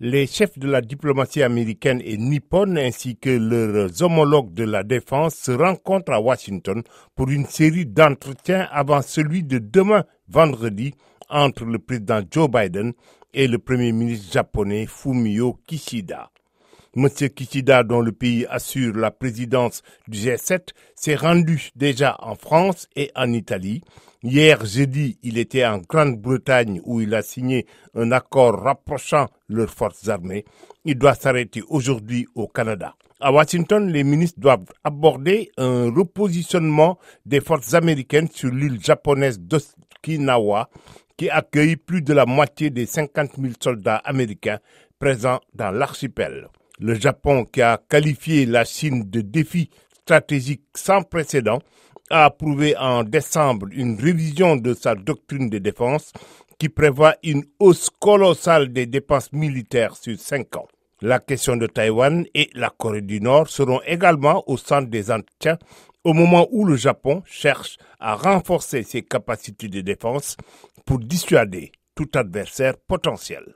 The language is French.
Les chefs de la diplomatie américaine et nippone ainsi que leurs homologues de la défense se rencontrent à Washington pour une série d'entretiens avant celui de demain vendredi entre le président Joe Biden et le premier ministre japonais Fumio Kishida. Monsieur Kishida, dont le pays assure la présidence du G7, s'est rendu déjà en France et en Italie. Hier jeudi, il était en Grande-Bretagne où il a signé un accord rapprochant leurs forces armées. Il doit s'arrêter aujourd'hui au Canada. À Washington, les ministres doivent aborder un repositionnement des forces américaines sur l'île japonaise d'Okinawa qui accueille plus de la moitié des 50 000 soldats américains présents dans l'archipel. Le Japon, qui a qualifié la Chine de défi stratégique sans précédent, a approuvé en décembre une révision de sa doctrine de défense qui prévoit une hausse colossale des dépenses militaires sur cinq ans. La question de Taïwan et la Corée du Nord seront également au centre des entretiens au moment où le Japon cherche à renforcer ses capacités de défense pour dissuader tout adversaire potentiel.